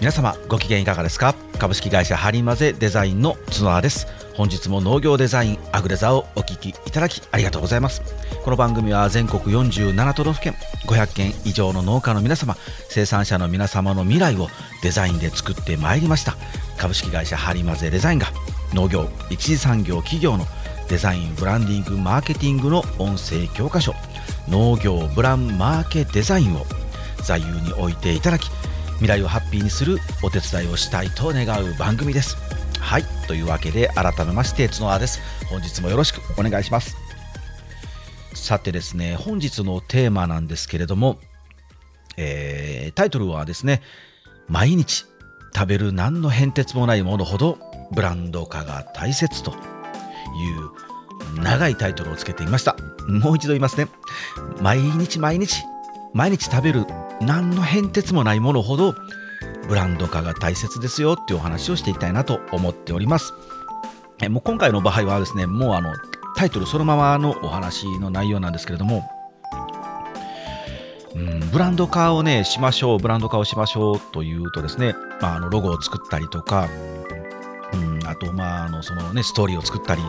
皆様ご機嫌いかがですか？株式会社ハリマゼデザインの角田です。本日も農業デザインアグレザをお聞きいただきありがとうございます。この番組は全国47都道府県500件以上の農家の皆様生産者の皆様の未来をデザインで作ってまいりました。株式会社ハリマゼデザインが農業一次産業企業のデザインブランディングマーケティングの音声教科書農業ブランマーケデザインを座右に置いていただき未来をハッピーにするお手伝いをしたいと願う番組です。はい。というわけで改めまして角田です。本日もよろしくお願いします。さてですね本日のテーマなんですけれども、えー、タイトルはですね毎日食べる何の変哲もないものほどブランド化が大切という長いタイトルをつけていました。もう一度言いますね。毎日毎日毎日食べる何の変哲もないものほどブランド化が大切ですよっていうお話をしていきたいなと思っております。えもう今回の場合はですねもうあのタイトルそのままのお話の内容なんですけれどもうん、ブランド化をねしましょうブランド化をしましょうというとですね、まあ、あのロゴを作ったりとか、うん、あとまああのそのねストーリーを作ったり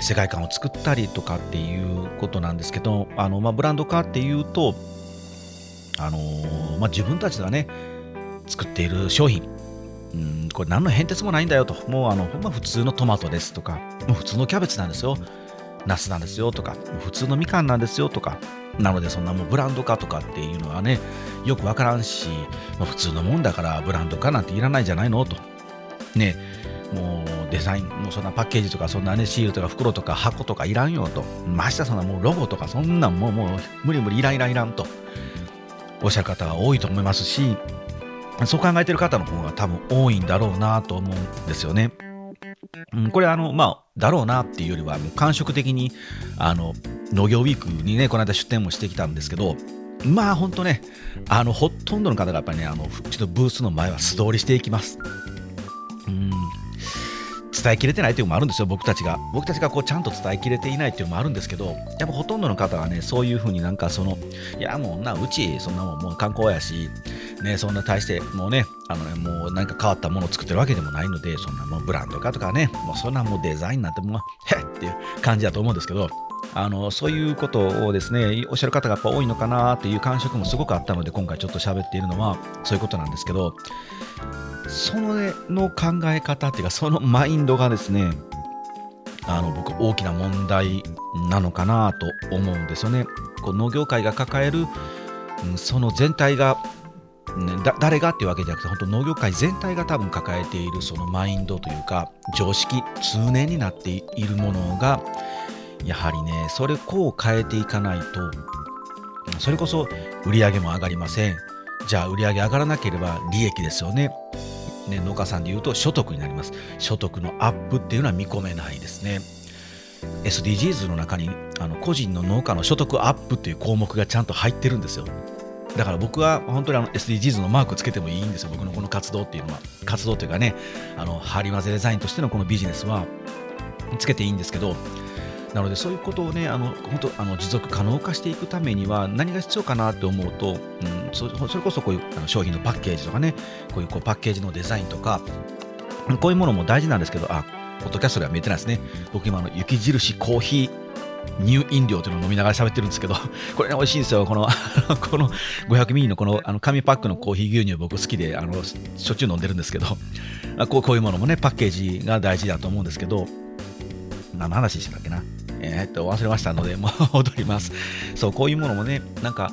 世界観を作ったりとかっていうことなんですけどあの、まあ、ブランド化っていうとあのー、まあ、自分たちがね作っている商品。うんこれ何の変哲もないんだよと。もうあのほんま普通のトマトですとかもう普通のキャベツなんですよ。ナスなんですよとか普通のみかんなんですよとか。なのでそんなもうブランド化とかっていうのはねよくわからんし、まあ、普通のもんだからブランド化なんていらないじゃないのと。ねもうデザインもうそんなパッケージとかそんなねシールとか袋とか箱とかいらんよと。ましてそんなもうロゴとかそんなんもうもう無理無理いらんいらんいらんと。おっしゃる方が多いと思いますしそう考えてる方の方が多分多いんだろうなと思うんですよね。うん、これあのまあだろうなっていうよりはもう感触的にあの農業ウィークにねこの間出店もしてきたんですけどまあ本当ねあのほとんどの方がやっぱりねあのちょっとブースの前は素通りしていきます。うん伝えきれてないっていうのもあるんですよ、僕たちが。僕たちがこうちゃんと伝えきれていないっていうのもあるんですけど、やっぱほとんどの方がね、そういうふうになんかその、いやもうな、うち、そんなもんもう観光やし、ね、そんな大して、もうね、あのね、もう何か変わったものを作ってるわけでもないので、そんなもうブランド化とかね、もうそんなもうデザインなんてもう、へっっていう感じだと思うんですけど、あのそういうことをですねおっしゃる方がやっぱ多いのかなという感触もすごくあったので今回ちょっと喋っているのはそういうことなんですけどそれの考え方っていうかそのマインドがですねあの僕大きな問題なのかなと思うんですよね。こう農業界が抱える、うん、その全体が、ね、誰がっていうわけじゃなくて本当農業界全体が多分抱えているそのマインドというか常識通念になっているものがやはりねそれこう変えていかないとそれこそ売り上げも上がりませんじゃあ売り上げ上がらなければ利益ですよねね、農家さんでいうと所得になります。所得のアップっていうのは見込めないですね。SDGs の中にあの個人の農家の所得アップっていう項目がちゃんと入ってるんですよ。だから僕は本当にあの SDGs のマークつけてもいいんですよ。僕のこの活動っていうのは。活動というかねあのハリマゼデザインとしてのこのビジネスはつけていいんですけどなのでそういうことをねあの本当あの持続可能化していくためには何が必要かなって思うと、うん、それこそこういうあの商品のパッケージとかねこういうこうパッケージのデザインとかこういうものも大事なんですけどあポッドキャストでは見えてないですね僕今の雪印コーヒー乳飲料というのを飲みながら喋ってるんですけど、これね、美味しいんですよ。この、この500ミリのこのあの紙パックのコーヒー牛乳僕好きで、あの、しょっちゅう飲んでるんですけど、こうこういうものもね、パッケージが大事だと思うんですけど、何の話したっけな。えー、っと、忘れましたので、もう 戻ります。そう、こういうものもね、なんか、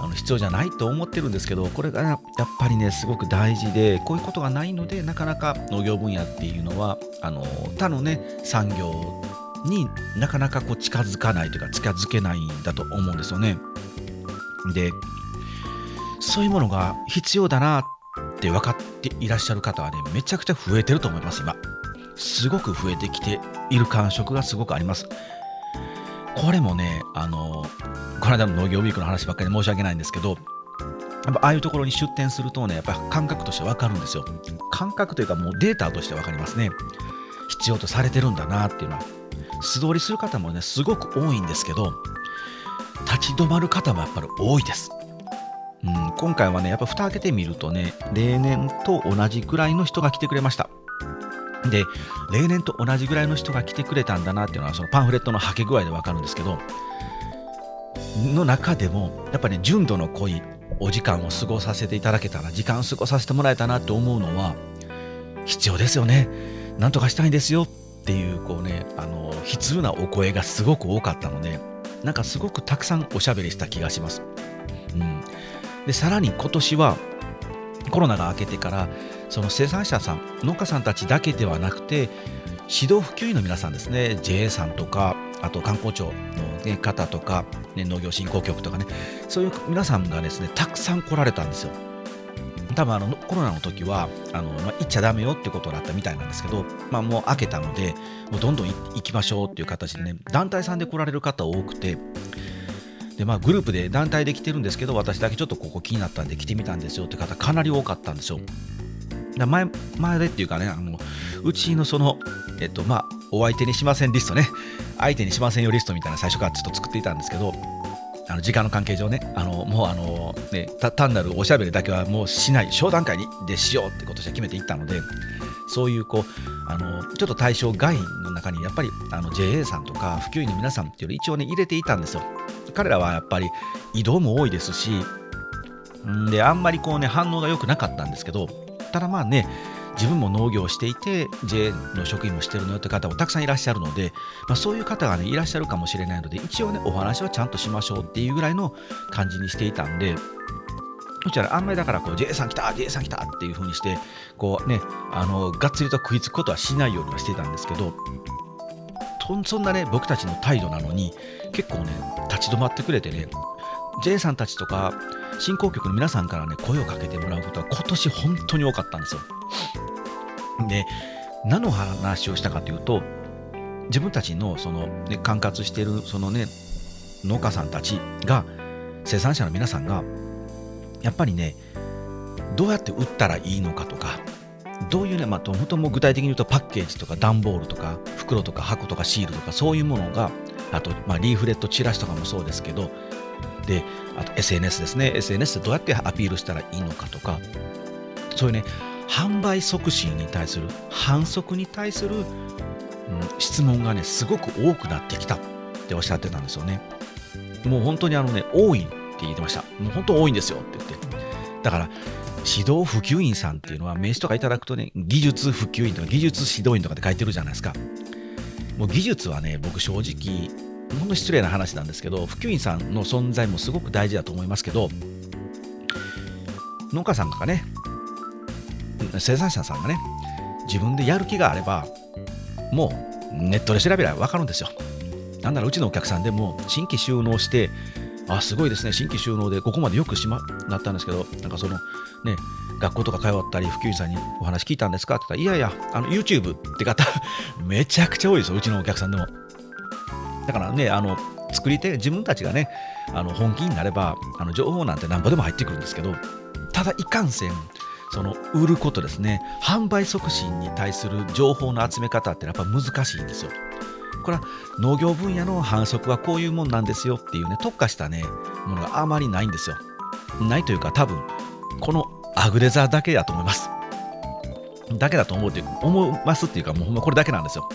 あの必要じゃないと思ってるんですけど、これがやっぱりね、すごく大事で、こういうことがないので、なかなか農業分野っていうのは、あの他のね、産業になかなかこう近づかないというか、近づけないんだと思うんですよね。で、そういうものが必要だなって分かっていらっしゃる方はね、めちゃくちゃ増えてると思います、今。すごく増えてきている感触がすごくあります。これもね、あの、この間の農業ウィークの話ばっかりで申し訳ないんですけど、やっぱああいうところに出店するとね、やっぱ感覚としてわかるんですよ。感覚というかもうデータとしてわかりますね。必要とされてるんだなっていうのは。素通りする方もね、すごく多いんですけど、立ち止まる方もやっぱり多いです。うん、今回はね、やっぱ蓋開けてみるとね、例年と同じくらいの人が来てくれました。で、例年と同じぐらいの人が来てくれたんだなっていうのは、そのパンフレットのはけ具合でわかるんですけど、の中でも、やっぱり、ね、純度の濃いお時間を過ごさせていただけたら、時間を過ごさせてもらえたなって思うのは、必要ですよね。なんとかしたいんですよっていう、こうね、あの、悲痛なお声がすごく多かったので、なんかすごくたくさんおしゃべりした気がします。うん。で、さらに今年は、コロナが明けてから、その生産者さん、農家さんたちだけではなくて、指導普及員の皆さんですね、JA さんとか、あと観光庁の、方とか、ね、農業振興局とかね、そういう皆さんがですね、たくさん来られたんですよ。多分あのコロナの時はあの、まあ、行っちゃだめよってことだったみたいなんですけど、まあ、もう開けたので、もうどんどん行きましょうっていう形でね、団体さんで来られる方多くて、でまあ、グループで団体で来てるんですけど、私だけちょっとここ気になったんで来てみたんですよって方、かなり多かったんですよ。前前でっていうかね、あのうちのその、えっとまあ、お相手にしませんリストね、相手にしませんよリストみたいな最初からちょっと作っていたんですけど、あの時間の関係上ね、あのもうあの、ね、単なるおしゃべりだけはもうしない、小段階にでしようってことで決めていったので、そういうこうあのちょっと対象外の中にやっぱりあの JA さんとか普及員の皆さんっていうのを一応ね入れていたんですよ。彼らはやっぱり移動も多いですし、んであんまりこうね反応が良くなかったんですけど、ただまあね、自分も農業をしていて JA の職員もしてるのよって方もたくさんいらっしゃるので、まあ、そういう方がねいらっしゃるかもしれないので一応ねお話はちゃんとしましょうっていうぐらいの感じにしていたんでそしたらあんまりだからこう JA さん来た JA さん来たっていう風にしてこうねあのがっつりと食いつくことはしないようにはしてたんですけどそんなね僕たちの態度なのに結構ね立ち止まってくれてね J さんたちとか振興局の皆さんからね声をかけてもらうことは今年本当に多かったんですよ。で何の話をしたかというと自分たちのその、ね、管轄しているそのね農家さんたちが生産者の皆さんがやっぱりねどうやって売ったらいいのかとかどういうね、まあ、ともも具体的に言うとパッケージとか段ボールとか袋とか箱とかシールとかそういうものがあと、まあ、リーフレットチラシとかもそうですけどであと SNS ですね。SNS でどうやってアピールしたらいいのかとかそういうね販売促進に対する反則に対する、うん、質問がねすごく多くなってきたっておっしゃってたんですよね。もう本当にあのね多いって言ってました。もう本当多いんですよって言って。だから指導普及員さんっていうのは名刺とかいただくとね技術普及員とか技術指導員とかで書いてるじゃないですか。もう技術はね僕正直ほんの失礼な話なんですけど普及員さんの存在もすごく大事だと思いますけど農家さんがね生産者さんがね自分でやる気があればもうネットで調べれば分かるんですよ。なんならうちのお客さんでも新規収納してあすごいですね新規収納でここまでよくしまなったんですけどなんかそのね学校とか通ったり普及員さんにお話聞いたんですか？って言ったらいやいやあの YouTube って方めちゃくちゃ多いですようちのお客さんでも。だからねあの作り手自分たちがねあの本気になればあの情報なんて何ぼでも入ってくるんですけどただいかんせんその売ることですね。販売促進に対する情報の集め方ってやっぱ難しいんですよ。これは農業分野の反則はこういうもんなんですよっていうね特化したねものがあまりないんですよ。ないというか多分このアグレザーだけだと思います。だけだと思うって思いますっていうかもうほんまこれだけなんですよ。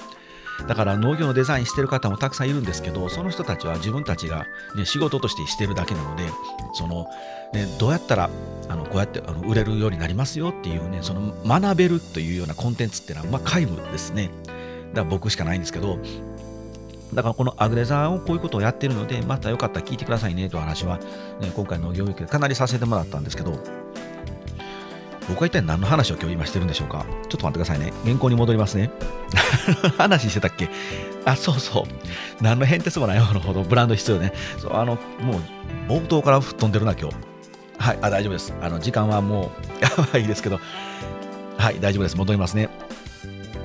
だから農業のデザインしてる方もたくさんいるんですけどその人たちは自分たちが、ね、仕事としてしてるだけなのでその、ね、どうやったらあのこうやってあの売れるようになりますよっていうねその学べるというようなコンテンツっていうのは、まあ、皆無ですね。だから僕しかないんですけどだからこのアグレザーをこういうことをやってるのでまたよかったら聞いてくださいねという話は、ね、今回農業ウィークでかなりさせてもらったんですけど僕は一体何の話を今日今してるんでしょうか？ちょっと待ってくださいね。原稿に戻りますね。話してたっけ？あ、そうそう。何の変哲もないものほどブランド必要ね。そう、あの、もう、冒頭から吹っ飛んでるな、今日。はい、あ、大丈夫です。あの、時間はもう、やばいですけど、はい、大丈夫です。戻りますね。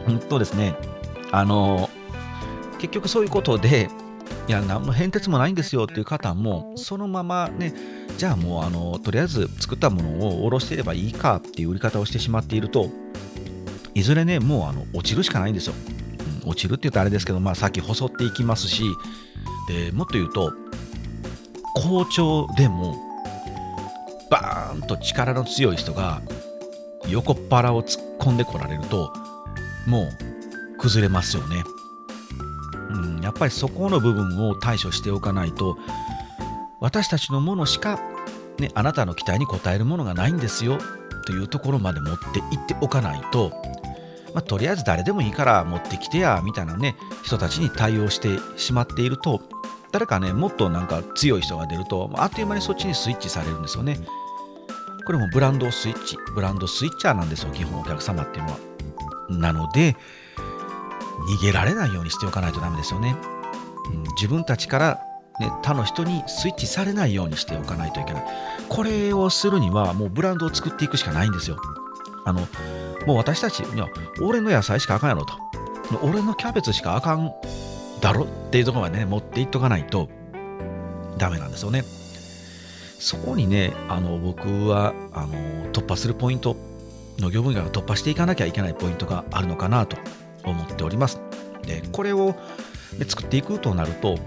うんとですね、あの、結局そういうことで、いや、何の変哲もないんですよっていう方も、そのままね、じゃあもうあのとりあえず作ったものをおろしてればいいかっていう売り方をしてしまっているといずれねもうあの落ちるしかないんですよ、うん、落ちるって言うとあれですけど、まあ、先細っていきますしでもっと言うと好調でもバーンと力の強い人が横っ腹を突っ込んでこられるともう崩れますよね。うん、やっぱりそこの部分を対処しておかないと私たちのものしか、ね、あなたの期待に応えるものがないんですよというところまで持っていっておかないと、まあ、とりあえず誰でもいいから持ってきてやみたいなね人たちに対応してしまっていると誰かねもっとなんか強い人が出るとあっという間にそっちにスイッチされるんですよね。これもブランドスイッチブランドスイッチャーなんですよ基本お客様っていうのは。なので逃げられないようにしておかないとダメですよね。うん、自分たちから、ね、他の人にスイッチされないようにしておかないといけない。これをするにはもうブランドを作っていくしかないんですよ。あのもう私たちには俺の野菜しかあかんやろと。俺のキャベツしかあかんだろっていうところまでね持っていっとかないとダメなんですよね。そこにねあの僕はあの突破するポイント農業分野が突破していかなきゃいけないポイントがあるのかなと思っております。でこれを作っていくとなると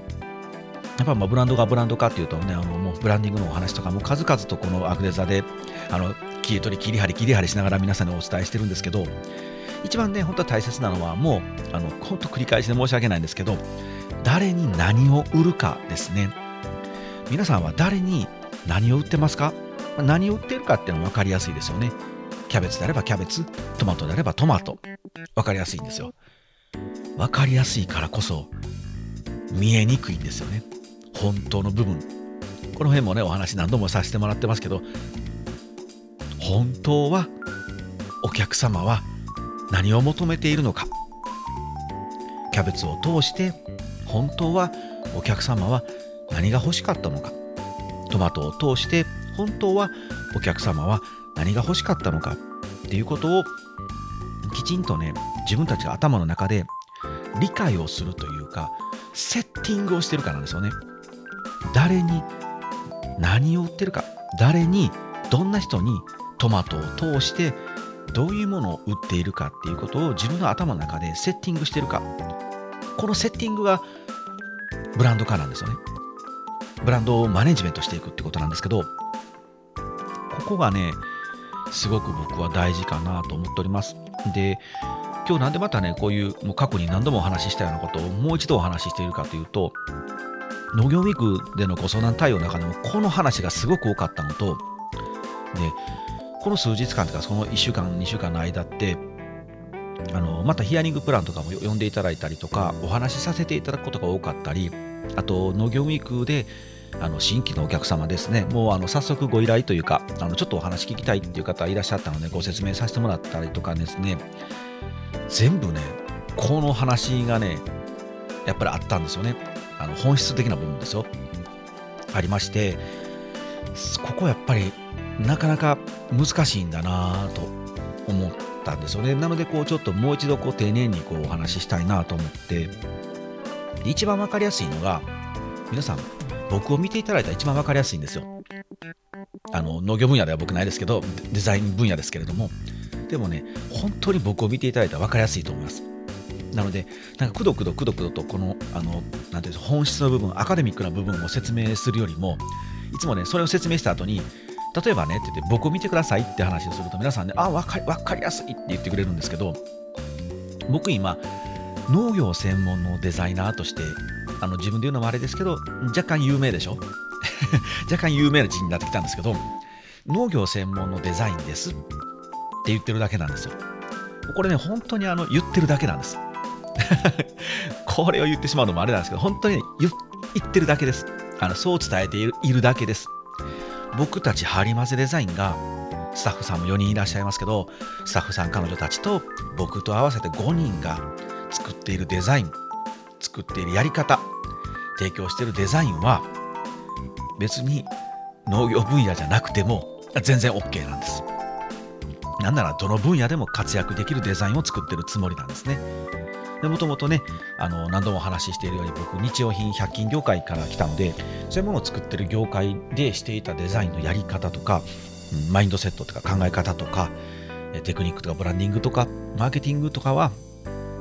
やっぱまブランドがブランド化っていうとねあのもうブランディングのお話とかも数々とこのアグレザであの切り取り切り張り切り張りしながら皆さんにお伝えしてるんですけど一番ね本当は大切なのはもうあの本当繰り返しで申し訳ないんですけど誰に何を売るかですね。皆さんは誰に何を売ってますか？何を売ってるかっていうのは分かりやすいですよね。キャベツであればキャベツトマトであればトマト。分かりやすいんですよ。分かりやすいからこそ見えにくいんですよね。本当の部分。この辺もねお話何度もさせてもらってますけど本当はお客様は何を求めているのか。キャベツを通して本当はお客様は何が欲しかったのか。トマトを通して本当はお客様は何が欲しかったのか。っていうことをきちんとね自分たちが頭の中で理解をするというかセッティングをしてるからなんですよね。誰に何を売ってるか誰にどんな人にトマトを通してどういうものを売っているかっていうことを自分の頭の中でセッティングしてるか。このセッティングがブランド化なんですよね。ブランドをマネジメントしていくってことなんですけどここがねすごく僕は大事かなと思っております。で今日なんでまたねこういうもう過去に何度もお話ししたようなことをもう一度お話ししているかというと農業ウィークでのご相談対応の中でもこの話がすごく多かったのとでこの数日間とかその1週間2週間の間ってあのまたヒアリングプランとかも呼んでいただいたりとかお話しさせていただくことが多かったりあと農業ウィークであの新規のお客様ですね。もうあの早速ご依頼というかあのちょっとお話聞きたいっていう方いらっしゃったのでご説明させてもらったりとかですね。全部ねこの話がねやっぱりあったんですよね。あの本質的な部分ですよありましてここやっぱりなかなか難しいんだなと思ったんですよね。なので、こう、ちょっともう一度こう丁寧にこうお話ししたいなと思って、一番わかりやすいのが、皆さん、僕を見ていただいたら一番わかりやすいんですよ。あの、農業分野では僕ないですけど、デザイン分野ですけれども、でもね、本当に僕を見ていただいたらわかりやすいと思います。なので、なんかくどくどくどくどと、この、あの、なんていう本質の部分、アカデミックな部分を説明するよりも、いつもね、それを説明した後に、例えばねって言って僕を見てくださいって話をすると皆さんねあ分かり分かりやすいって言ってくれるんですけど僕今農業専門のデザイナーとしてあの自分で言うのもあれですけど若干有名でしょ？若干有名な字になってきたんですけど農業専門のデザインですって言ってるだけなんですよ。これね本当にあの言ってるだけなんです。これを言ってしまうのもあれなんですけど本当に、ね、言ってるだけです。あのそう伝えているだけです。僕たちハリマゼデザインがスタッフさんも4人いらっしゃいますけどスタッフさん彼女たちと僕と合わせて5人が作っているデザイン作っているやり方提供しているデザインは別に農業分野じゃなくても全然 OK なんです。なんならどの分野でも活躍できるデザインを作ってるつもりなんですね。でもともとねあの何度もお話ししているように僕日用品100均業界から来たのでそういうものを作ってる業界でしていたデザインのやり方とかマインドセットとか考え方とかテクニックとかブランディングとかマーケティングとかは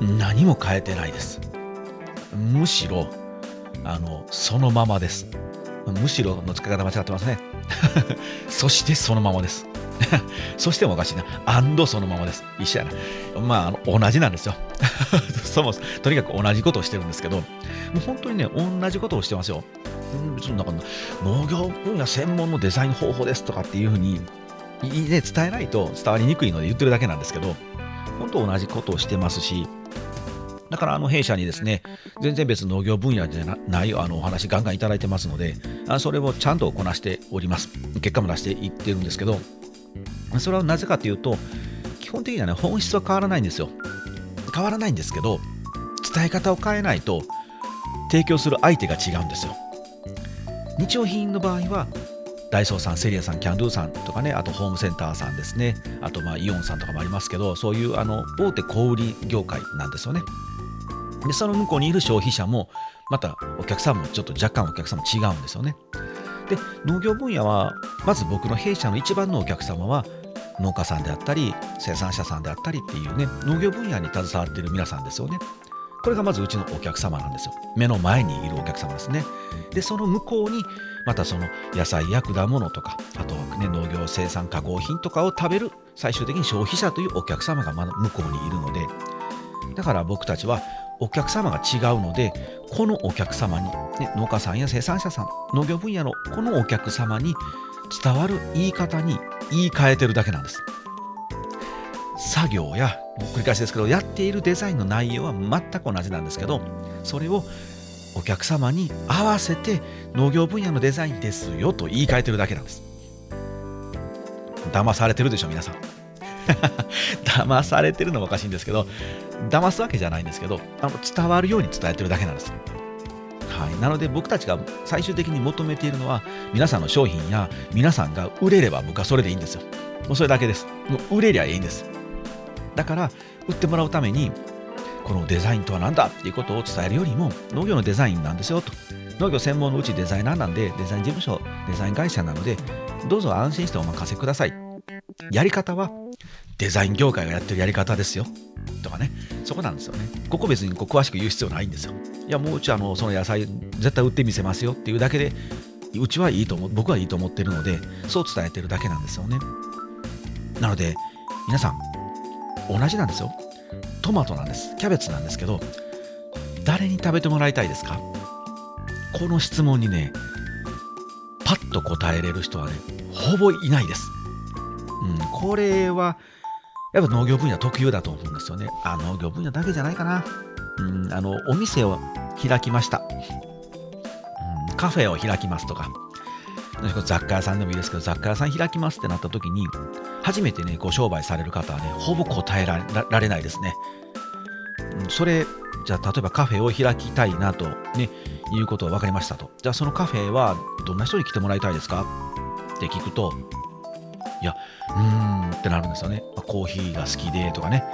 何も変えてないですむしろあのそのままですむしろの使い方間違ってますね。そしてそのままです。そしてもおかしいな。アンドそのままです。一緒やな。まあ、あの同じなんですよ。そもそも、とにかく同じことをしてるんですけど、もう本当にね、同じことをしてますよ。別になんか農業分野専門のデザイン方法ですとかっていうふうに、ね、伝えないと伝わりにくいので言ってるだけなんですけど、本当同じことをしてますし、だからあの弊社にですね、全然別農業分野じゃないあのお話ガンガンいただいてますので、それをちゃんとこなしております。結果も出していってるんですけど、それはなぜかというと、基本的にはね、本質は変わらないんですよ。変わらないんですけど、伝え方を変えないと、提供する相手が違うんですよ。日用品の場合は、ダイソーさん、セリアさん、キャンドゥさんとかね、あとホームセンターさんですね、あとまあイオンさんとかもありますけど、そういうあの大手小売業界なんですよね。で、その向こうにいる消費者も、またお客さんもちょっと若干お客さんも違うんですよね。で、農業分野は、まず僕の弊社の一番のお客様は、農家さんであったり、生産者さんであったりっていうね、農業分野に携わっている皆さんですよね。これがまずうちのお客様なんですよ。目の前にいるお客様ですね。で、その向こうに、またその野菜や果物とか、あとは、ね、農業生産加工品とかを食べる最終的に消費者というお客様がまだ向こうにいるので、だから僕たちはお客様が違うので、このお客様に、ね、農家さんや生産者さん、農業分野のこのお客様に伝わる言い方に言い換えてるだけなんです。作業や繰り返しですけどやっているデザインの内容は全く同じなんですけどそれをお客様に合わせて農業分野のデザインですよと言い換えてるだけなんです騙されてるでしょ皆さん 騙されてるのもおかしいんですけど騙すわけじゃないんですけどあの伝わるように伝えてるだけなんですはい、なので僕たちが最終的に求めているのは皆さんの商品や皆さんが売れれば僕はそれでいいんですよ。もうそれだけです。もう売れりゃいいんです。だから売ってもらうためにこのデザインとは何だっていうことを伝えるよりも農業のデザインなんですよと農業専門のうちデザイナーなんでデザイン事務所デザイン会社なのでどうぞ安心してお任せくださいやり方はデザイン業界がやってるやり方ですよ。とかね。そこなんですよね。ここ別にこう詳しく言う必要ないんですよ。いやもううちあのその野菜絶対売ってみせますよっていうだけでうちはいいと思う。僕はいいと思ってるのでそう伝えてるだけなんですよね。なので皆さん同じなんですよ。トマトなんです。キャベツなんですけど誰に食べてもらいたいですか？この質問にねパッと答えれる人はねほぼいないです、うん、これはやっぱ農業分野特有だと思うんですよね。あ農業分野だけじゃないかな、うん、あのお店を開きました、うん、カフェを開きますとか。雑貨屋さんでもいいですけど雑貨屋さん開きますってなった時に初めてねご商売される方はねほぼ答えられないですね、うん、それじゃあ例えばカフェを開きたいなとねいうことは分かりましたと。じゃあそのカフェはどんな人に来てもらいたいですか？って聞くといやうーんってなるんですよね。コーヒーが好きでとかね。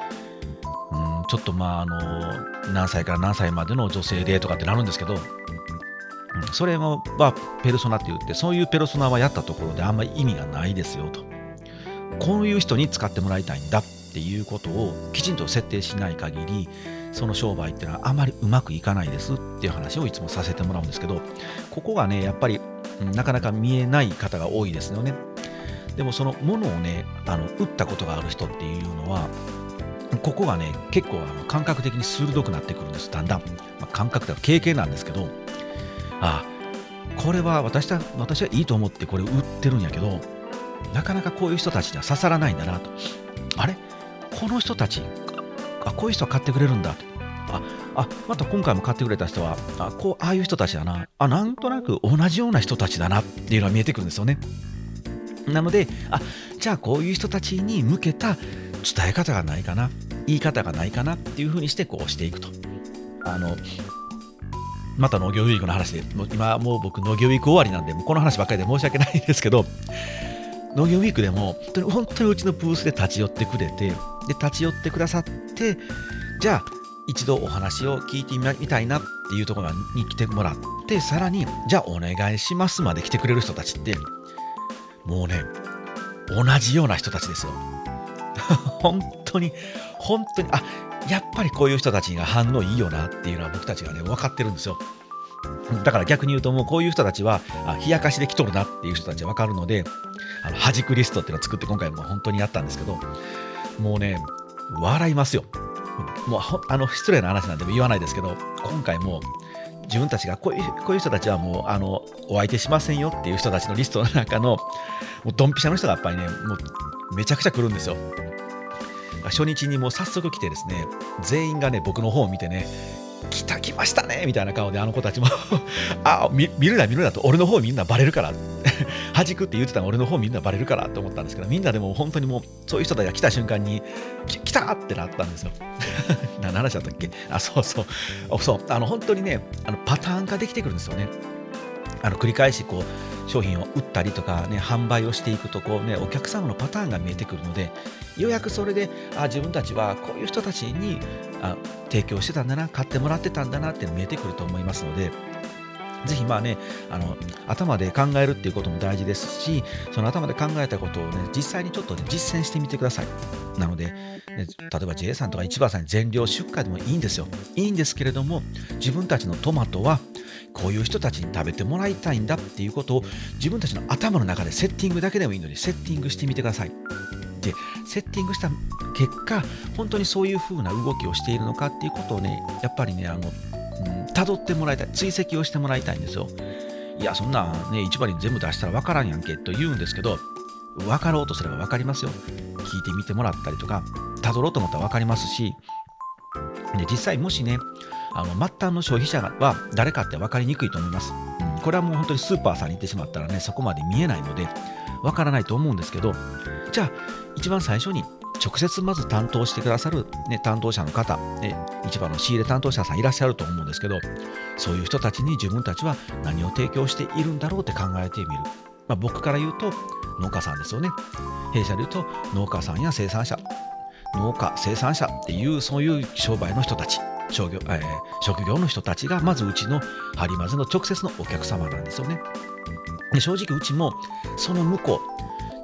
うんちょっとまああの何歳から何歳までの女性でとかってなるんですけどそれはペルソナって言ってそういうペルソナはやったところであんまり意味がないですよと。こういう人に使ってもらいたいんだっていうことをきちんと設定しない限りその商売っていうのはあまりうまくいかないですっていう話をいつもさせてもらうんですけどここがねやっぱりなかなか見えない方が多いですよね。でもそのものをねあの打ったことがある人っていうのはここがね結構あの感覚的に鋭くなってくるんです。だんだん、まあ、感覚では経験なんですけどああこれは私は私はいいと思ってこれ売ってるんやけどなかなかこういう人たちには刺さらないんだなと。あれ？この人たちあこういう人は買ってくれるんだと。ああまた今回も買ってくれた人はあこうああいう人たちだな。あなんとなく同じような人たちだなっていうのが見えてくるんですよね。なのであじゃあこういう人たちに向けた伝え方がないかな言い方がないかなっていうふうにしてこうしていくと。あのまた農業ウィークの話で、も今もう僕農業ウィーク終わりなんで、この話ばっかりで申し訳ないんですけど、農業ウィークでも本当に本当にうちのブースで立ち寄ってくれて、で立ち寄ってくださって、じゃあ一度お話を聞いてみたいなっていうところに来てもらって、さらに、じゃあお願いしますまで来てくれる人たちって、もうね、同じような人たちですよ。本当に、本当に、あやっぱりこういう人たちが反応いいよなっていうのは僕たちがね、分かってるんですよ。だから逆に言うともうこういう人たちはあ冷やかしで来とるなっていう人たちは分かるのであの弾くリストっていうのを作って今回も本当にやったんですけどもうね笑いますよもうあの失礼な話なんでも言わないですけど今回も自分たちがこういうこういう人たちはもうあのお相手しませんよっていう人たちのリストの中のもうドンピシャの人がやっぱりねもうめちゃくちゃ来るんですよ。初日にもう早速来てですね全員がね僕の方を見てね来た来ましたねみたいな顔であの子たちも。あ見るな見るなと俺の方みんなバレるから。弾くって言ってたの俺の方みんなバレるからって思ったんですけどみんなでも本当にもうそういう人たちが来た瞬間に来たってなったんですよ。何の話だったっけ？あそうそう。そう。あの本当にねあのパターン化できてくるんですよね。あの繰り返しこう商品を売ったりとか、ね、販売をしていくとこう、ね、お客様のパターンが見えてくるのでようやくそれであ自分たちはこういう人たちにあ提供してたんだな買ってもらってたんだなって見えてくると思いますので。ぜひまあねあの頭で考えるっていうことも大事ですしその頭で考えたことをね実際にちょっと、ね、実践してみてくださいなので、ね、例えば J さんとか市場さんに全量出荷でもいいんですよいいんですけれども自分たちのトマトはこういう人たちに食べてもらいたいんだっていうことを自分たちの頭の中でセッティングだけでもいいのでセッティングしてみてください。でセッティングした結果本当にそういう風な動きをしているのかっていうことをねやっぱりねあの、うん、辿ってもらいたい追跡をしてもらいたいんですよ。いやそんなね市場に全部出したら分からんやんけと言うんですけど分かろうとすれば分かりますよ。聞いてみてもらったりとか辿ろうと思ったら分かりますしで実際もしねあの末端の消費者は誰かって分かりにくいと思います、これはもう本当にスーパーさんに行ってしまったらねそこまで見えないので分からないと思うんですけどじゃあ一番最初に直接まず担当してくださる、ね、担当者の方、ね、市場の仕入れ担当者さんいらっしゃると思うんですけどそういう人たちに自分たちは何を提供しているんだろうって考えてみる、まあ、僕から言うと農家さんですよね。弊社で言うと農家さんや生産者。農家生産者っていうそういう商売の人たち。商業、えー、職業の人たちがまずうちのハリマズの直接のお客様なんですよね。で正直うちもその向こう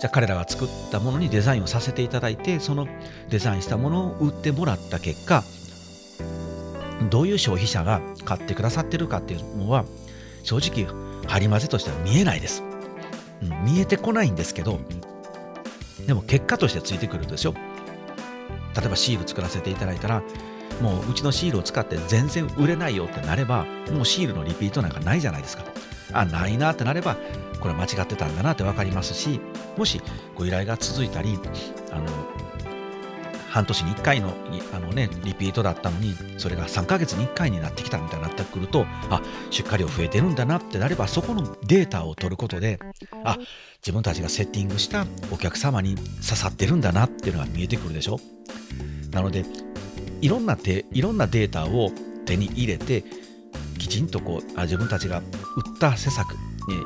じゃあ彼らが作ったものにデザインをさせていただいてそのデザインしたものを売ってもらった結果どういう消費者が買ってくださってるかっていうのは正直ハリマゼとしては見えないです、うん、見えてこないんですけどでも結果としてついてくるんですよ。例えばシール作らせていただいたらもううちのシールを使って全然売れないよってなればもうシールのリピートなんかないじゃないですか。あないなってなればこれ間違ってたんだなって分かりますしもしご依頼が続いたりあの半年に1回のあの、ね、リピートだったのにそれが3ヶ月に1回になってきたみたいになってくるとあ出荷量増えてるんだなってなればそこのデータを取ることであ自分たちがセッティングしたお客様に刺さってるんだなっていうのが見えてくるでしょ。なのでいろんな手いろんなデータを手に入れてきちんとこうあ自分たちが打った施策、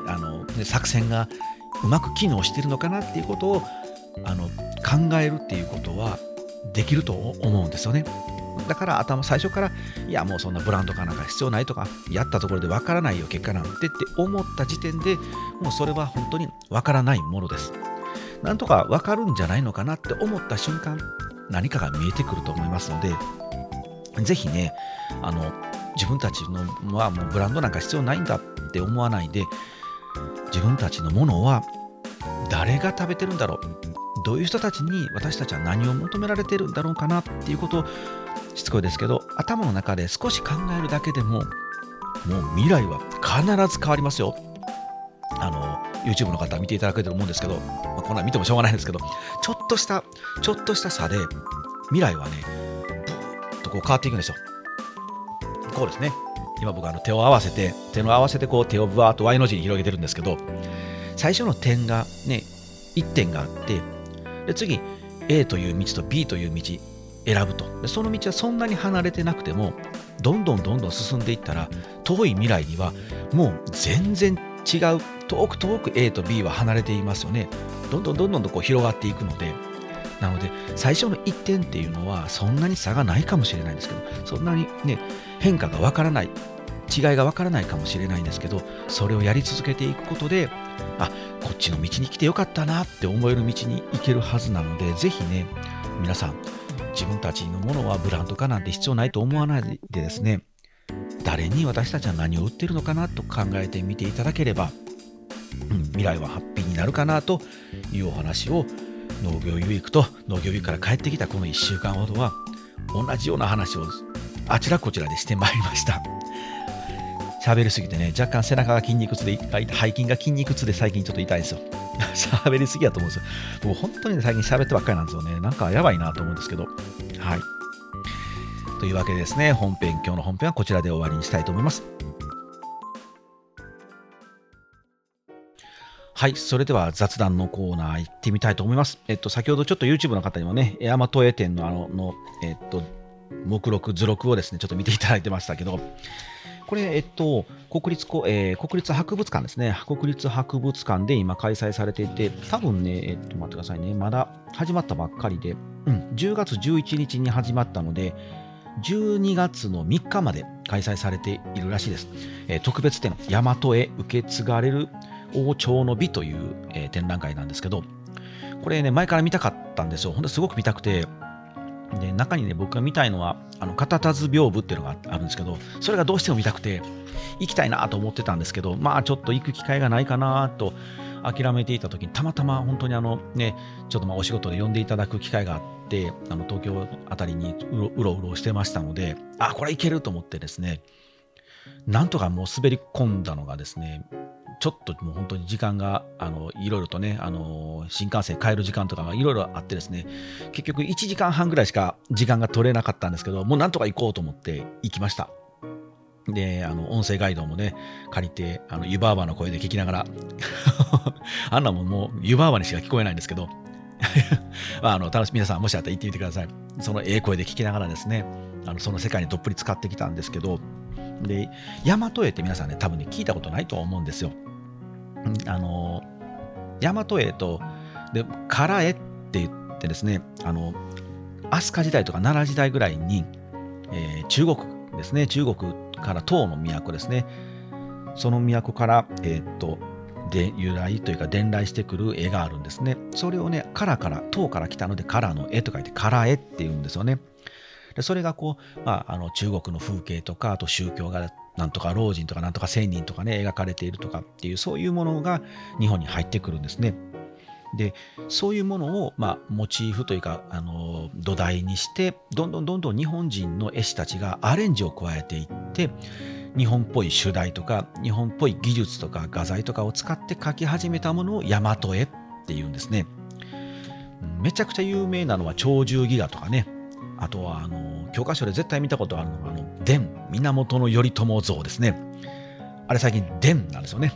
あの作戦がうまく機能しているのかなっていうことをあの考えるっていうことはできると思うんですよね。だから頭最初からいやもうそんなブランドかなんか必要ないとかやったところでわからないよ結果なんてって思った時点でもうそれは本当にわからないものです。なんとかわかるんじゃないのかなって思った瞬間何かが見えてくると思いますので、ぜひね、あの自分たちのはもうブランドなんか必要ないんだって思わないで、自分たちのものは誰が食べてるんだろう、どういう人たちに私たちは何を求められてるんだろうかなっていうことをしつこいですけど、頭の中で少し考えるだけでも、もう未来は必ず変わりますよ。あの YouTube の方見ていただけると思うんですけど、まあ、こんなん見てもしょうがないんですけど、ちょっとした、ちょっとした差で、未来はね、ブーッとこう変わっていくんですよ。こうですね。今僕あの手を合わせて、手の合わせてこう手をぶわーっと Y の字に広げてるんですけど、最初の点がね、1点があって、で次、A という道と B という道選ぶとでその道はそんなに離れてなくてもどんどんどんどん進んでいったら遠い未来にはもう全然違う遠く遠く A と B は離れていますよね。どんどんどんどんとこう広がっていくので。なので最初の1点っていうのはそんなに差がないかもしれないんですけどそんなにね変化がわからない違いがわからないかもしれないんですけどそれをやり続けていくことであこっちの道に来てよかったなって思える道に行けるはずなのでぜひね皆さん自分たちのものはブランド化なんて必要ないと思わないでですね誰に私たちは何を売ってるのかなと考えてみていただければ、うん、未来はハッピーになるかなというお話を農業ウィークと農業ウィークから帰ってきたこの1週間ほどは同じような話をあちらこちらでしてまいりました。喋りすぎてね、若干背中が筋肉痛で、背筋が筋肉痛で最近ちょっと痛いんですよ。喋りすぎやと思うんですよ。僕本当に、最近喋ってばっかりなんですよね。なんかやばいなと思うんですけど。はい。というわけでですね、本編、今日の本編はこちらで終わりにしたいと思います。はい、それでは雑談のコーナー行ってみたいと思います。えっと、先ほどちょっと YouTube の方にもね、エアマトエ店のあの、のえっと、目録、図録をですね、ちょっと見ていただいてましたけど、これ、えっと、国立,、えー、国立博物館ですね。国立博物館で今開催されていて、多分ね、えっと、待ってくださいね。まだ始まったばっかりで、うん、10月11日に始まったので、12月の3日まで開催されているらしいです。えー、特別展、大和へ受け継がれる王朝の美という、えー、展覧会なんですけど、これね、前から見たかったんですよ。ほんとすごく見たくて、で中にね、僕が見たいのは、あの、片田図屏風っていうのがあるんですけど、それがどうしても見たくて、行きたいなと思ってたんですけど、まあちょっと行く機会がないかなと諦めていた時に、たまたま本当にあのね、ちょっとまあお仕事で呼んでいただく機会があって、あの東京あたりにうろうろうろしてましたので、あ、これいけると思ってですね、なんとかもう滑り込んだのがですね、ちょっともう本当に時間が、あの、いろいろとね、あの、新幹線帰る時間とかがいろいろあってですね、結局1時間半ぐらいしか時間が取れなかったんですけど、もうなんとか行こうと思って行きました。で、あの、音声ガイドもね、借りて、あの、湯婆婆の声で聞きながら あんなもんもう湯婆婆にしか聞こえないんですけど、あ、あの、楽し皆さんもしあったら行ってみてください。そのええ声で聞きながらですね、あの、その世界にどっぷり使ってきたんですけど、で、大和絵って皆さんね、多分ね、聞いたことないと思うんですよ。あの、大和絵と、で、唐絵って言ってですね、あの、飛鳥時代とか奈良時代ぐらいに、えー、中国ですね、中国から唐の都ですね、その都から、えー、っと、で由来というか伝来してくる絵があるんですね。それをね、カラから、唐から来たので、カラの絵と書いて、カラ絵っていうんですよね。でそれがこう、まあ、あの中国の風景とか、あと宗教がなんとか老人とかなんとか仙人とかね、描かれているとかっていう、そういうものが日本に入ってくるんですね。で、そういうものを、まあ、モチーフというか、あの、土台にして、どんどんどんどん日本人の絵師たちがアレンジを加えていって、日本っぽい主題とか、日本っぽい技術とか画材とかを使って描き始めたものを大和絵っていうんですね。めちゃくちゃ有名なのは鳥獣戯画とかね、あとはあの教科書で絶対見たことあるのがあの伝源頼朝像ですね。あれ最近伝なんですよね。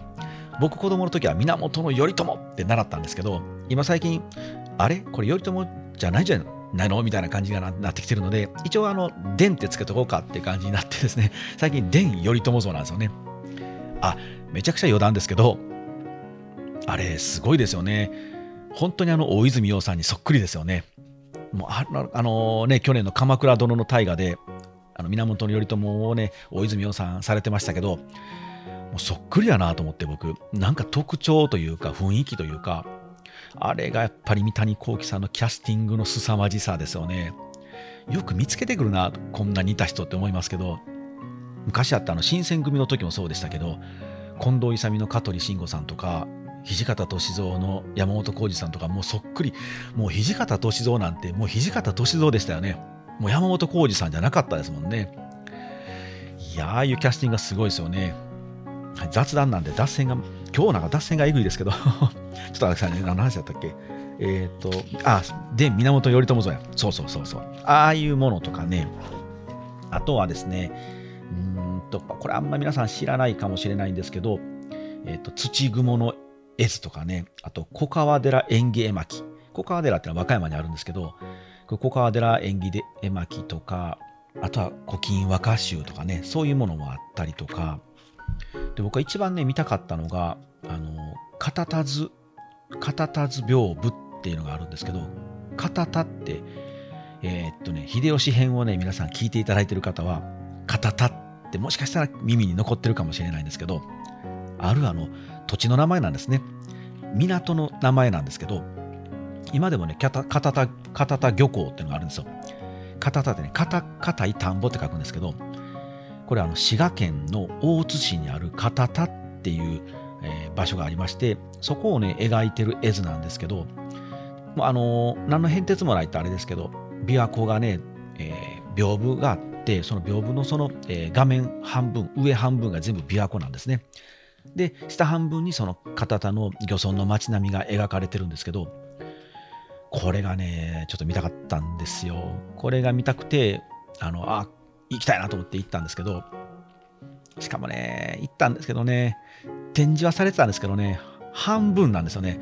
僕子供の時は源頼朝って習ったんですけど今最近あれ？これ頼朝じゃないじゃないの？みたいな感じがなってきてるので一応あの伝ってつけとこうかって感じになってですね。最近伝頼朝像なんですよね。あめちゃくちゃ余談ですけどあれすごいですよね。本当にあの大泉洋さんにそっくりですよね。もうああのね、去年の鎌倉殿の大河で、あの源頼朝をね、大泉洋さんされてましたけど、もうそっくりやなと思って僕、なんか特徴というか雰囲気というか、あれがやっぱり三谷幸喜さんのキャスティングの凄まじさですよね。よく見つけてくるな、こんな似た人って思いますけど、昔あったあの新選組の時もそうでしたけど、近藤勇の香取慎吾さんとか、土方歳三の山本浩二さんとかもうそっくり。もう土方歳三なんてもう土方歳三でしたよね。もう山本浩二さんじゃなかったですもんね。いやああいうキャスティングがすごいですよね。雑談なんで脱線が今日なんか脱線がえぐいですけど。ちょっと待ってくださいね何の話だったっけ？えっ、ー、とあで源頼朝像や。そうそうそうそう。ああいうものとかね。あとはですねうんとこれあんま皆さん知らないかもしれないんですけどえっ、ー、と土雲の絵図とかね、あと、小川寺縁起絵巻。小川寺ってのは和歌山にあるんですけど、小川寺縁起で絵巻とか、あとは古今和歌集とかね、そういうものもあったりとか、で僕が一番ね、見たかったのが、あの、片田図、片田図屏風っていうのがあるんですけど、片田って、えー、っとね、秀吉編をね、皆さん聞いていただいてる方は、片田ってもしかしたら耳に残ってるかもしれないんですけど、あるあの、土地の名前なんですね。港の名前なんですけど、今でもね、片田田漁港っていうのがあるんですよ。片田ってね、硬い田んぼって書くんですけど、これあの滋賀県の大津市にある片田っていう、えー場所がありましてそこをね描いてる絵図なんですけどもうあのー何の変哲もないってあれですけど琵琶湖がね、えー屏風があってその屏風のその、えー画面半分上半分が全部琵琶湖なんですねで下半分にその片田の漁村の街並みが描かれてるんですけどこれがねちょっと見たかったんですよ。これが見たくてあのあ行きたいなと思って行ったんですけどしかもね行ったんですけどね展示はされてたんですけどね半分なんですよね。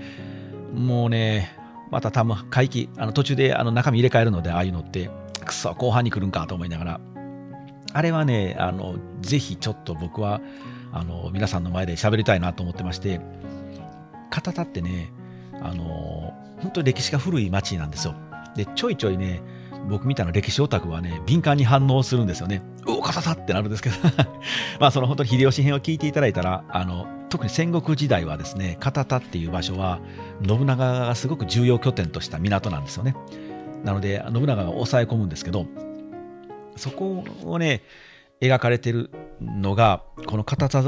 もうねまた多分会期あの途中であの中身入れ替えるのでああいうのってくそ後半に来るんかと思いながら。あれはねあのぜひちょっと僕はあの皆さんの前で喋りたいなと思ってまして片田ってねあの本当に歴史が古い町なんですよ。でちょいちょいね僕みたいな歴史オタクはね敏感に反応するんですよね。うお片田ってなるんですけど。まあその本当に秀吉編を聞いていただいたらあの特に戦国時代はですね片田っていう場所は信長がすごく重要拠点とした港なんですよね。なので信長が抑え込むんですけどそこをね描かれてるのがこの片田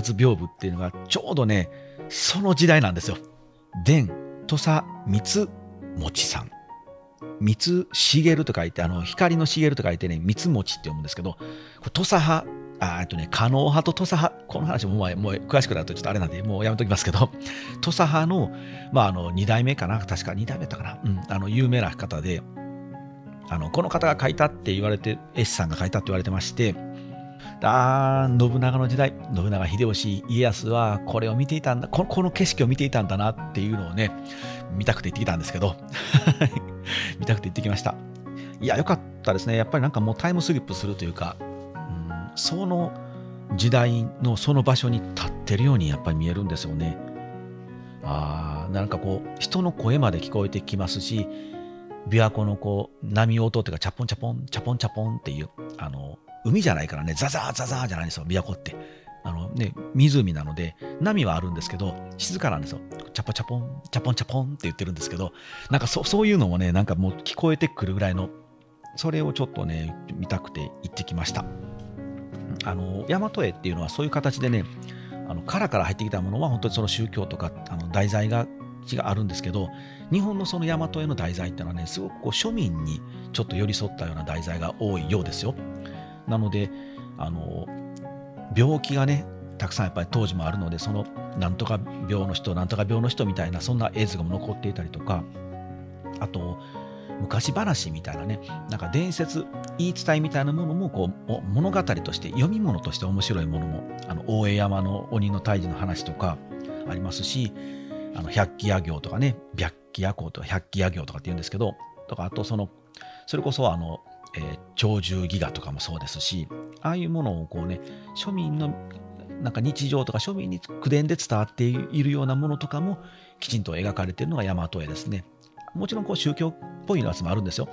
図屏風っていうのがちょうどねその時代なんですよ。伝土佐光持さん光茂と書いてあの光の茂と書いてね光持って読むんですけど土佐派あえっとね加納派と土佐派この話ももうもう詳しくなるとちょっとあれなんでもうやめときますけど土佐派の,、まあ、あの2代目かな確か2代目だったかな、うん、あの有名な方であのこの方が書いたって言われて絵師さんが書いたって言われてましてあ信長の時代信長秀吉家康はこれを見ていたんだこのこの景色を見ていたんだなっていうのをね見たくて行ってきたんですけど 見たくて行ってきました。いやよかったですね。やっぱりなんかもうタイムスリップするというか、うん、その時代のその場所に立ってるようにやっぱり見えるんですよね。あーなんかこう人の声まで聞こえてきますし琵琶湖のこう波音というかチャポンチャポンチャポンチャポンっていうあの海じゃないからねザザーザザーじゃないんですよ琵琶湖って。あのね湖なので波はあるんですけど静かなんですよ。チャポチャポンチャポンチャポンって言ってるんですけどなんかそそういうのもねなんかもう聞こえてくるぐらいのそれをちょっとね見たくて行ってきました。あの大和絵っていうのはそういう形でねあの殻から入ってきたものは本当にその宗教とかあの題材ががあるんですけど日本のその大和絵の題材っていうのはねすごくこう庶民にちょっと寄り添ったような題材が多いようですよ。なのであの病気がねたくさんやっぱり当時もあるのでそのなんとか病の人なんとか病の人みたいなそんな絵図が残っていたりとかあと昔話みたいなねなんか伝説言い伝えみたいなものもこう物語として読み物として面白いものもあの大江山の鬼の退治の話とかありますしあの百鬼夜行とかね白鬼夜行とか百鬼夜行とかって言うんですけどとかあとそのそれこそあの、えー鳥獣戯画とかもそうですしああいうものをこうね庶民のなんか日常とか庶民に口伝で伝わっているようなものとかもきちんと描かれているのが大和絵ですね。もちろんこう宗教っぽいやつもあるんですよ。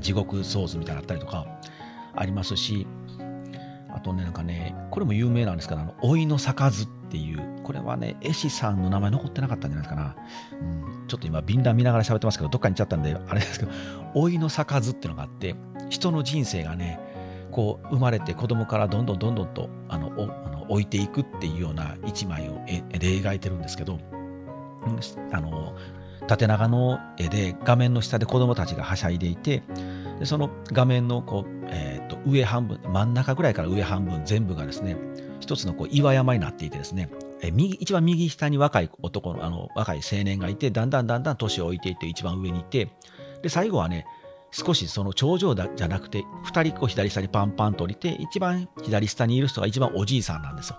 地獄ソースみたいなのあったりとかありますし、あとね、なんかね、これも有名なんですけど、あの、老いの咲図っていう、これはね、絵師さんの名前残ってなかったんじゃないですかな。うん、ちょっと今、便談見ながら喋ってますけど、どっかに行っちゃったんで、あれですけど、老いの咲図っていうのがあって、人の人生がね、こう、生まれて子供からどんどんどんどんと、あの、おあの置いていくっていうような一枚を絵で描いてるんですけど、うんあの、縦長の絵で画面の下で子供たちがはしゃいでいてでその画面のこう、と上半分真ん中ぐらいから上半分全部がですね一つのこう岩山になっていてですねえ右一番右下に若い男のあの若い青年がいてだんだんだんだん年を置いていって一番上にいてで最後はね少しその頂上だじゃなくて2人こう左下にパンパンと降りて一番左下にいる人が一番おじいさんなんですよ。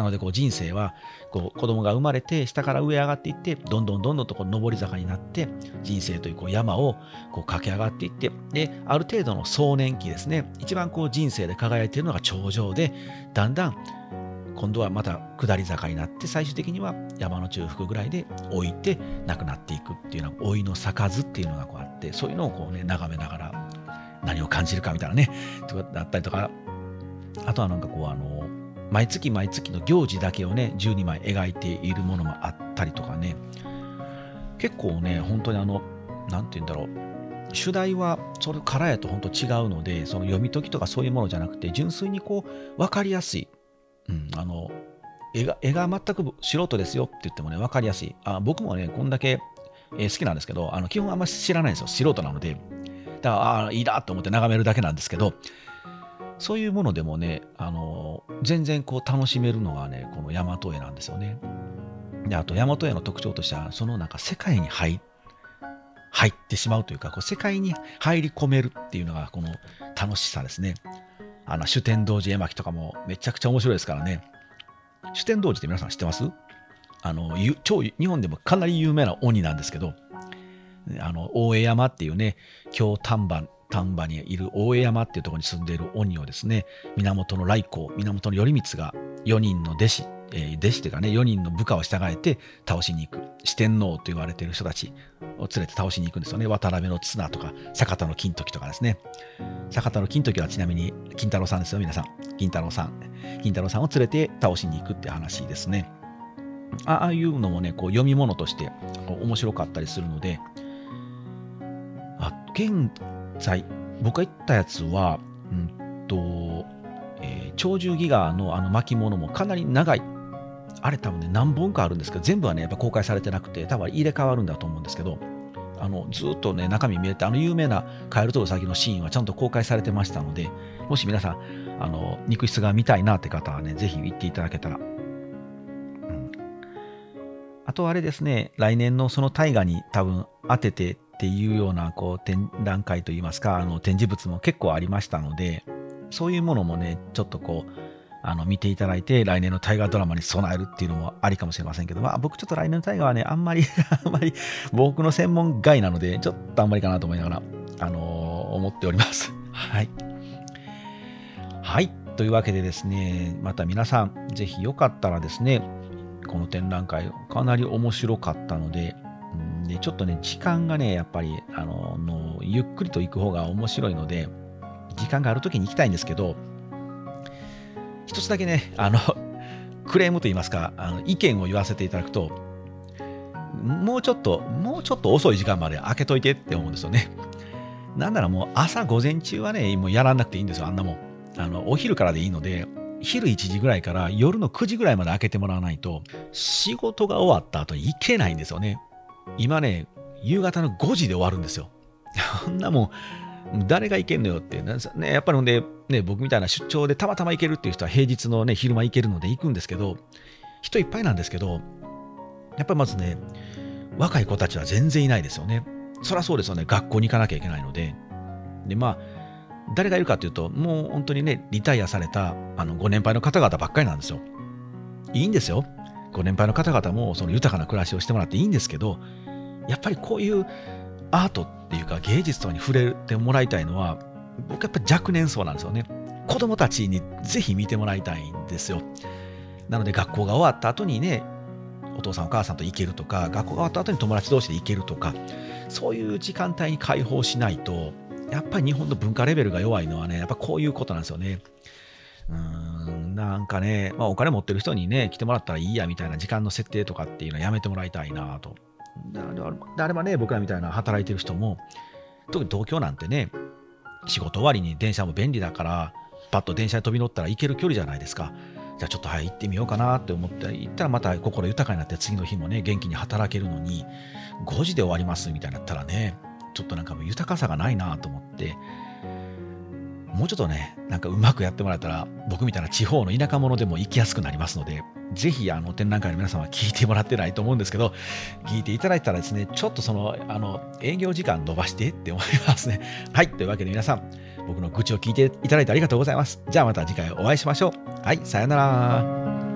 なのでこう人生はこう子供が生まれて下から上上がっていってどんどんどんどんとこう上り坂になって人生というこう山をこう駆け上がっていってである程度の壮年期ですね。一番こう人生で輝いているのが頂上でだんだん今度はまた下り坂になって最終的には山の中腹ぐらいで置いて亡くなっていくっていうのは老いの咲図っていうのがこうあってそういうのをこうね眺めながら何を感じるかみたいなねとかだったりとか。あとはなんかこうあの毎月毎月の行事だけをね12枚描いているものもあったりとかね。結構ね本当にあの何て言うんだろう。主題はそれからやと本当違うのでその読み解きとかそういうものじゃなくて純粋にこう分かりやすい、うん、あの絵が絵が全く素人ですよって言ってもね分かりやすい。あ僕もねこんだけ、え好きなんですけどあの基本あんまり知らないんですよ。素人なので。だからああいいなと思って眺めるだけなんですけどそういうものでもねあの全然こう楽しめるのがねこの大和絵なんですよねであと大和絵の特徴としてはそのなんか世界に入って入ってしまうというか、こう世界に入り込めるっていうのがこの楽しさですね。あの、主天童寺絵巻とかもめちゃくちゃ面白いですからね。主天童寺って皆さん知ってます？あの、超、日本でもかなり有名な鬼なんですけど、あの、大江山っていうね、京丹波、丹波にいる大江山っていうところに住んでいる鬼をですね、源頼光、源頼光が4人の弟子、えー、弟子というかね、4人の部下を従えて倒しに行く。四天王と言われている人たちを連れて倒しに行くんですよね。渡辺の綱とか、坂田の金時とかですね。坂田の金時はちなみに金太郎さんですよ、皆さん。金太郎さん。金太郎さんを連れて倒しに行くって話ですね。ああいうのもね、こう読み物として面白かったりするので、あ、現在、僕が言ったやつは、うんと、えー、鳥獣戯画のあの巻物もかなり長い。あれ多分ね、何本かあるんですけど、全部はね、やっぱ公開されてなくて、多分入れ替わるんだと思うんですけど、あのずっとね、中身見えて、あの有名なカエルとウサギのシーンはちゃんと公開されてましたので、もし皆さん、あの肉質が見たいなって方はね、ぜひ行っていただけたら。うん、あとあれですね、来年のその大河に多分当ててっていうようなこう展覧会といいますか、あの展示物も結構ありましたので、そういうものもね、ちょっとこう、あの見ていただいて、来年の大河ドラマに備えるっていうのもありかもしれませんけど、まあ、僕ちょっと来年の大河はね、あんまり あんまり僕の専門外なので、ちょっとあんまりかなと思いながら、あのー、思っております。はい。はい。というわけでですね、また皆さん、ぜひよかったらですね、この展覧会、かなり面白かったので、でちょっとね、時間がね、やっぱり、あののゆっくりと行く方が面白いので、時間がある時に行きたいんですけど、一つだけね、あの、クレームと言いますか、あの意見を言わせていただくと、もうちょっと、もうちょっと遅い時間まで開けといてって思うんですよね。なんならもう朝午前中はね、もうやらなくていいんですよ、あんなもん。あの、お昼からでいいので、昼1時ぐらいから夜の9時ぐらいまで開けてもらわないと、仕事が終わった後に行けないんですよね。今ね、夕方の5時で終わるんですよ。こんなもん、誰が行けんのよって、ね、やっぱりほんで、ね、僕みたいな出張でたまたま行けるっていう人は平日のね、昼間行けるので行くんですけど、人いっぱいなんですけど、やっぱりまずね、若い子たちは全然いないですよね。そりゃそうですよね。学校に行かなきゃいけないので。で、まあ、誰がいるかというと、もう本当にね、リタイアされたあのご年配の方々ばっかりなんですよ。いいんですよ。ご年配の方々もその豊かな暮らしをしてもらっていいんですけど、やっぱりこういうアートっていうか芸術とかに触れてもらいたいのは僕やっぱ若年層なんですよね。子供たちにぜひ見てもらいたいんですよ。なので学校が終わった後にねお父さんお母さんと行けるとか学校が終わった後に友達同士で行けるとかそういう時間帯に解放しないとやっぱり日本の文化レベルが弱いのはねやっぱこういうことなんですよね。うーんなんかね、まあ、お金持ってる人にね来てもらったらいいやみたいな時間の設定とかっていうのはやめてもらいたいなと。であればね、僕らみたいな働いてる人も、特に東京なんてね、仕事終わりに電車も便利だから、パッと電車に飛び乗ったら行ける距離じゃないですか。じゃあちょっとはい行ってみようかなって思って行ったらまた心豊かになって次の日もね元気に働けるのに5時で終わりますみたいになったらねちょっとなんかもう豊かさがないなと思ってもうちょっとねなんかうまくやってもらえたら僕みたいな地方の田舎者でも行きやすくなりますのでぜひあの展覧会の皆さんは聞いてもらってないと思うんですけど、聞いていただいたらですね、ちょっとそのあの営業時間伸ばしてって思いますね。はい、というわけで皆さん、僕の愚痴を聞いていただいてありがとうございます。じゃあまた次回お会いしましょう。はい、さよなら。